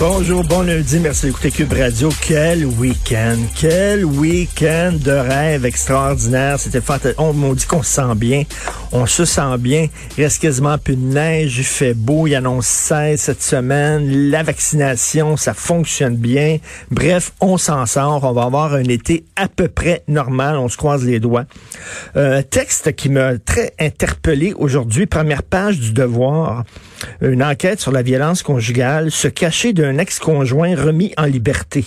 Bonjour, bon lundi, merci d'écouter Cube Radio. Quel week-end, quel week-end de rêve extraordinaire. C'était fantastique. On m'a dit qu'on se sent bien, on se sent bien. Il reste quasiment plus de neige, il fait beau, il annonce 16 cette semaine. La vaccination, ça fonctionne bien. Bref, on s'en sort. On va avoir un été à peu près normal. On se croise les doigts. Euh, texte qui m'a très interpellé aujourd'hui, première page du Devoir. Une enquête sur la violence conjugale, se cacher d'un ex-conjoint remis en liberté.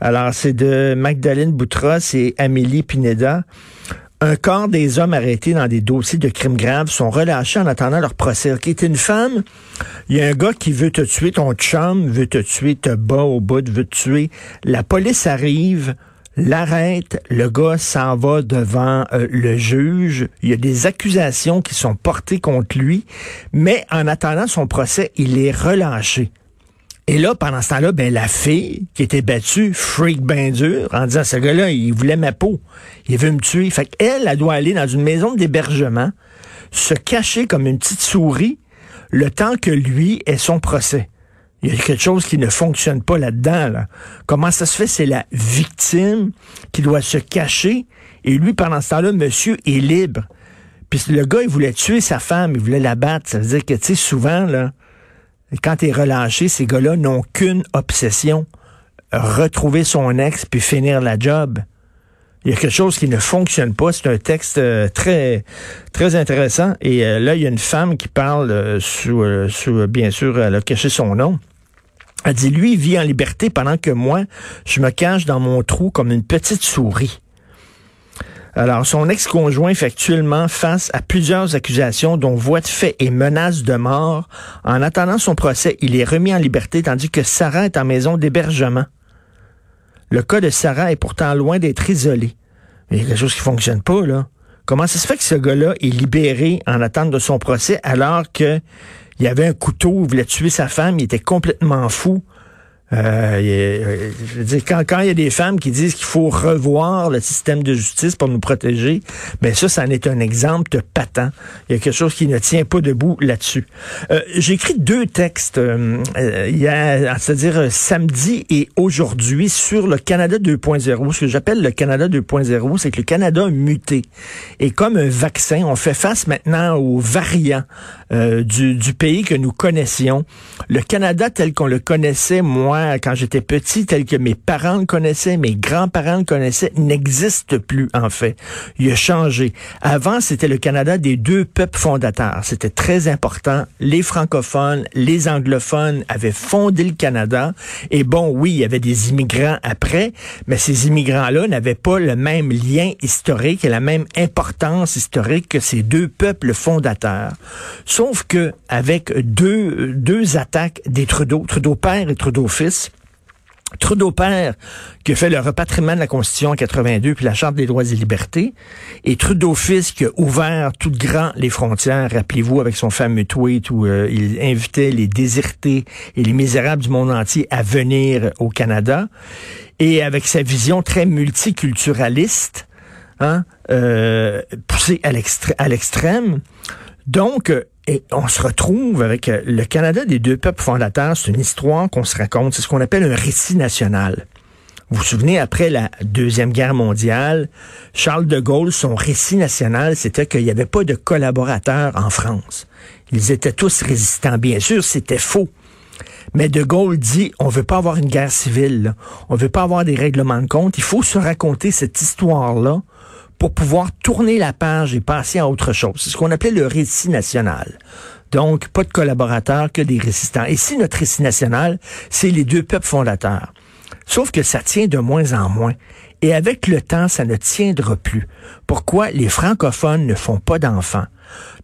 Alors, c'est de Magdalene Boutros et Amélie Pineda. Un quart des hommes arrêtés dans des dossiers de crimes graves sont relâchés en attendant leur procès. Ok, t'es une femme, il y a un gars qui veut te tuer, ton chum veut te tuer, te bat au bout, veut te tuer. La police arrive, l'arrête, le gars s'en va devant euh, le juge, il y a des accusations qui sont portées contre lui, mais en attendant son procès, il est relâché. Et là, pendant ce temps-là, ben, la fille qui était battue, freak ben dur, en disant, ce gars-là, il voulait ma peau. Il veut me tuer. Fait qu'elle, elle doit aller dans une maison d'hébergement, se cacher comme une petite souris, le temps que lui ait son procès. Il y a quelque chose qui ne fonctionne pas là-dedans. Là. Comment ça se fait? C'est la victime qui doit se cacher. Et lui, pendant ce temps-là, monsieur est libre. Puis le gars, il voulait tuer sa femme, il voulait la battre. Ça veut dire que, tu sais, souvent, là, quand tu es relâché, ces gars-là n'ont qu'une obsession. Retrouver son ex puis finir la job. Il y a quelque chose qui ne fonctionne pas. C'est un texte euh, très très intéressant. Et euh, là, il y a une femme qui parle euh, sous, bien sûr, elle a caché son nom. Elle dit, lui, vit en liberté pendant que moi, je me cache dans mon trou comme une petite souris. Alors, son ex-conjoint fait actuellement face à plusieurs accusations, dont voie de fait et menaces de mort. En attendant son procès, il est remis en liberté, tandis que Sarah est en maison d'hébergement. Le cas de Sarah est pourtant loin d'être isolé. il y a quelque chose qui fonctionne pas, là. Comment ça se fait que ce gars-là est libéré en attente de son procès alors que il avait un couteau, il voulait tuer sa femme, il était complètement fou. Euh, euh, je quand, quand il y a des femmes qui disent qu'il faut revoir le système de justice pour nous protéger, ben ça, ça en est un exemple patent. Il y a quelque chose qui ne tient pas debout là-dessus. Euh, J'ai écrit deux textes euh, hier, c'est-à-dire samedi et aujourd'hui, sur le Canada 2.0. Ce que j'appelle le Canada 2.0, c'est que le Canada a muté. Et comme un vaccin, on fait face maintenant aux variants du, du pays que nous connaissions. Le Canada tel qu'on le connaissait, moi, quand j'étais petit, tel que mes parents le connaissaient, mes grands-parents le connaissaient, n'existe plus, en fait. Il a changé. Avant, c'était le Canada des deux peuples fondateurs. C'était très important. Les francophones, les anglophones avaient fondé le Canada. Et bon, oui, il y avait des immigrants après, mais ces immigrants-là n'avaient pas le même lien historique et la même importance historique que ces deux peuples fondateurs. Sauf que, avec deux, deux attaques des Trudeau, Trudeau père et Trudeau fils, Trudeau père, qui a fait le repatriement de la Constitution en 82 puis la Charte des droits et libertés, et Trudeau fils qui a ouvert tout grand les frontières, rappelez-vous, avec son fameux tweet où euh, il invitait les désirtés et les misérables du monde entier à venir au Canada, et avec sa vision très multiculturaliste, hein, euh, poussée à l'extrême. Donc, et on se retrouve avec euh, le Canada des deux peuples fondateurs. C'est une histoire qu'on se raconte. C'est ce qu'on appelle un récit national. Vous vous souvenez, après la Deuxième Guerre mondiale, Charles de Gaulle, son récit national, c'était qu'il n'y avait pas de collaborateurs en France. Ils étaient tous résistants. Bien sûr, c'était faux. Mais De Gaulle dit, on veut pas avoir une guerre civile, on veut pas avoir des règlements de compte, il faut se raconter cette histoire-là pour pouvoir tourner la page et passer à autre chose. C'est ce qu'on appelait le récit national. Donc, pas de collaborateurs, que des résistants. Et si notre récit national, c'est les deux peuples fondateurs. Sauf que ça tient de moins en moins. Et avec le temps, ça ne tiendra plus. Pourquoi les francophones ne font pas d'enfants?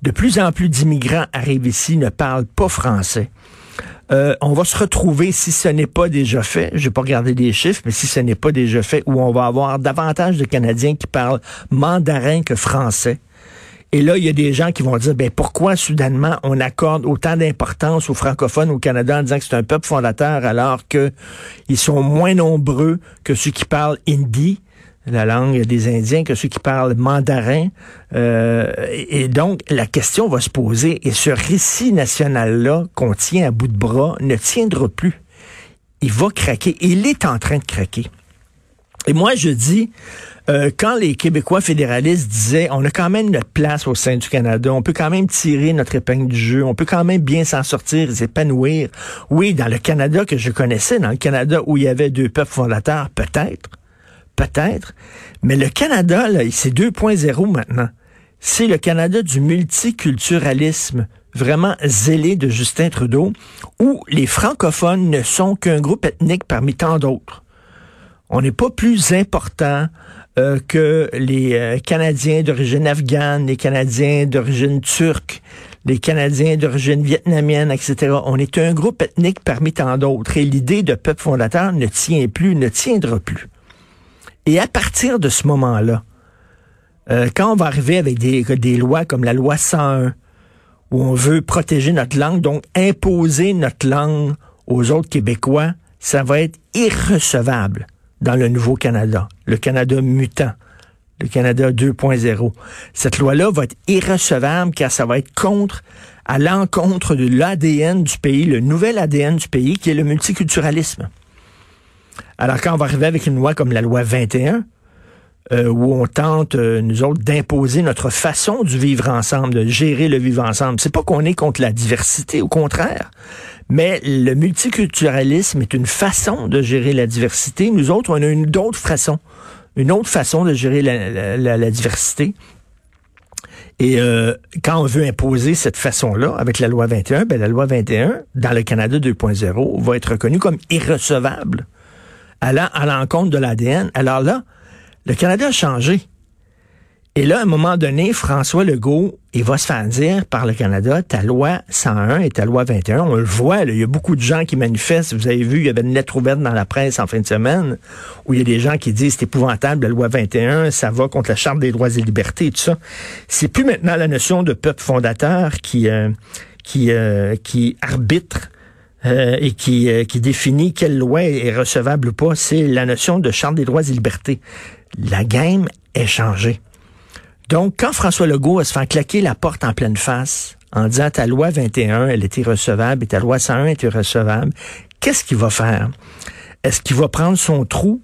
De plus en plus d'immigrants arrivent ici, ne parlent pas français. Euh, on va se retrouver, si ce n'est pas déjà fait, je vais pas regarder les chiffres, mais si ce n'est pas déjà fait, où on va avoir davantage de Canadiens qui parlent mandarin que français. Et là, il y a des gens qui vont dire, ben pourquoi soudainement on accorde autant d'importance aux francophones au Canada en disant que c'est un peuple fondateur alors que ils sont moins nombreux que ceux qui parlent hindi, la langue des Indiens, que ceux qui parlent mandarin. Euh, et donc, la question va se poser, et ce récit national-là qu'on tient à bout de bras ne tiendra plus. Il va craquer. Il est en train de craquer. Et moi, je dis, euh, quand les Québécois fédéralistes disaient on a quand même notre place au sein du Canada, on peut quand même tirer notre épingle du jeu, on peut quand même bien s'en sortir s'épanouir. Oui, dans le Canada que je connaissais, dans le Canada où il y avait deux peuples fondateurs, peut-être, peut-être, mais le Canada, là, c'est 2.0 maintenant. C'est le Canada du multiculturalisme vraiment zélé de Justin Trudeau, où les francophones ne sont qu'un groupe ethnique parmi tant d'autres. On n'est pas plus important euh, que les euh, Canadiens d'origine afghane, les Canadiens d'origine turque, les Canadiens d'origine vietnamienne, etc. On est un groupe ethnique parmi tant d'autres. Et l'idée de peuple fondateur ne tient plus, ne tiendra plus. Et à partir de ce moment-là, euh, quand on va arriver avec des, des lois comme la loi 101, où on veut protéger notre langue, donc imposer notre langue aux autres Québécois, ça va être irrecevable dans le nouveau Canada, le Canada mutant, le Canada 2.0. Cette loi-là va être irrecevable car ça va être contre, à l'encontre de l'ADN du pays, le nouvel ADN du pays qui est le multiculturalisme. Alors quand on va arriver avec une loi comme la loi 21, euh, où on tente, euh, nous autres, d'imposer notre façon du vivre ensemble, de gérer le vivre ensemble. C'est pas qu'on est contre la diversité, au contraire. Mais le multiculturalisme est une façon de gérer la diversité. Nous autres, on a une autre façon, une autre façon de gérer la, diversité. Et euh, quand on veut imposer cette façon-là avec la loi 21, ben la loi 21, dans le Canada 2.0, va être reconnue comme irrecevable, allant à l'encontre de l'ADN. Alors là, le Canada a changé. Et là, à un moment donné, François Legault, il va se faire dire par le Canada, ta loi 101 et ta loi 21, on le voit, il y a beaucoup de gens qui manifestent. Vous avez vu, il y avait une lettre ouverte dans la presse en fin de semaine où il y a des gens qui disent c'est épouvantable, la loi 21, ça va contre la Charte des droits et libertés et tout ça. C'est plus maintenant la notion de peuple fondateur qui, euh, euh, qui arbitre euh, et qui, qui définit quelle loi est recevable ou pas, c'est la notion de Charte des droits et libertés. La game est changée. Donc, quand François Legault va se faire claquer la porte en pleine face en disant ta loi 21, elle était recevable et ta loi 101 était recevable, qu'est-ce qu'il va faire? Est-ce qu'il va prendre son trou?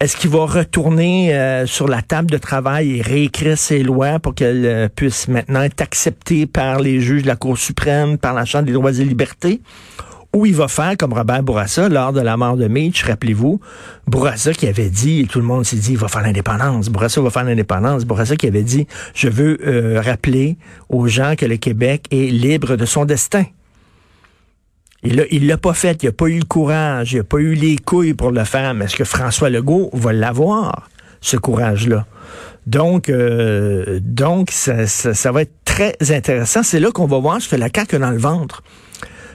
Est-ce qu'il va retourner euh, sur la table de travail et réécrire ses lois pour qu'elles euh, puissent maintenant être acceptées par les juges de la Cour suprême, par la Chambre des droits et libertés? Où il va faire comme Robert Bourassa lors de la mort de Mitch, rappelez-vous, Bourassa qui avait dit, tout le monde s'est dit, il va faire l'indépendance, Bourassa va faire l'indépendance, Bourassa qui avait dit, je veux euh, rappeler aux gens que le Québec est libre de son destin. Il l'a pas fait, il n'a pas eu le courage, il n'a pas eu les couilles pour le faire, mais est-ce que François Legault va l'avoir, ce courage-là? Donc, euh, donc ça, ça, va être très intéressant. C'est là qu'on va voir ce que la CAQ dans le ventre.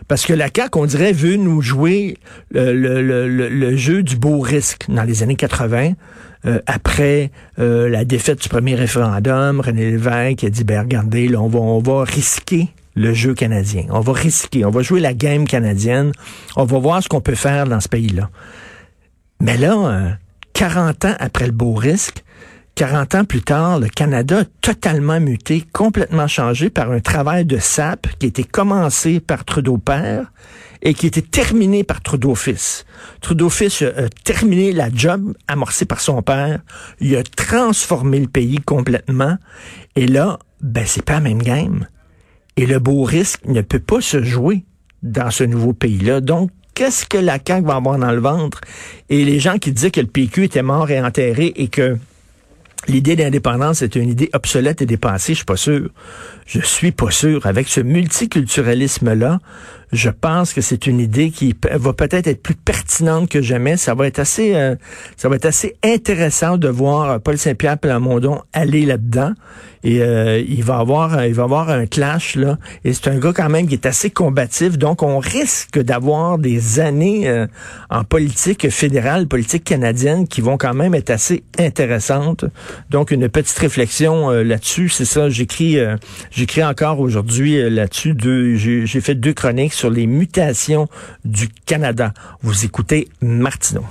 Parce que la CAQ, on dirait, veut nous jouer le, jeu du beau risque dans les années 80. Euh, après euh, la défaite du premier référendum, René Lévesque a dit, ben regardez, là, on, va, on va risquer le jeu canadien. On va risquer, on va jouer la game canadienne. On va voir ce qu'on peut faire dans ce pays-là. Mais là, 40 euh, ans après le beau risque, 40 ans plus tard, le Canada a totalement muté, complètement changé par un travail de SAP qui été commencé par Trudeau père et qui été terminé par Trudeau fils. Trudeau fils a terminé la job amorcée par son père. Il a transformé le pays complètement. Et là, ben, c'est pas la même game. Et le beau risque ne peut pas se jouer dans ce nouveau pays-là. Donc, qu'est-ce que la CAQ va avoir dans le ventre? Et les gens qui disaient que le PQ était mort et enterré et que L'idée d'indépendance est une idée obsolète et dépassée, je suis pas sûr. Je suis pas sûr. Avec ce multiculturalisme-là, je pense que c'est une idée qui va peut-être être plus pertinente que jamais. Ça va être assez, euh, ça va être assez intéressant de voir Paul Saint-Pierre Plamondon aller là-dedans. et euh, il va avoir il va avoir un clash là. Et c'est un gars quand même qui est assez combatif, donc on risque d'avoir des années euh, en politique fédérale, politique canadienne, qui vont quand même être assez intéressantes. Donc une petite réflexion là-dessus, c'est ça. J'écris j'écris encore aujourd'hui là-dessus. J'ai fait deux chroniques sur les mutations du Canada. Vous écoutez Martineau.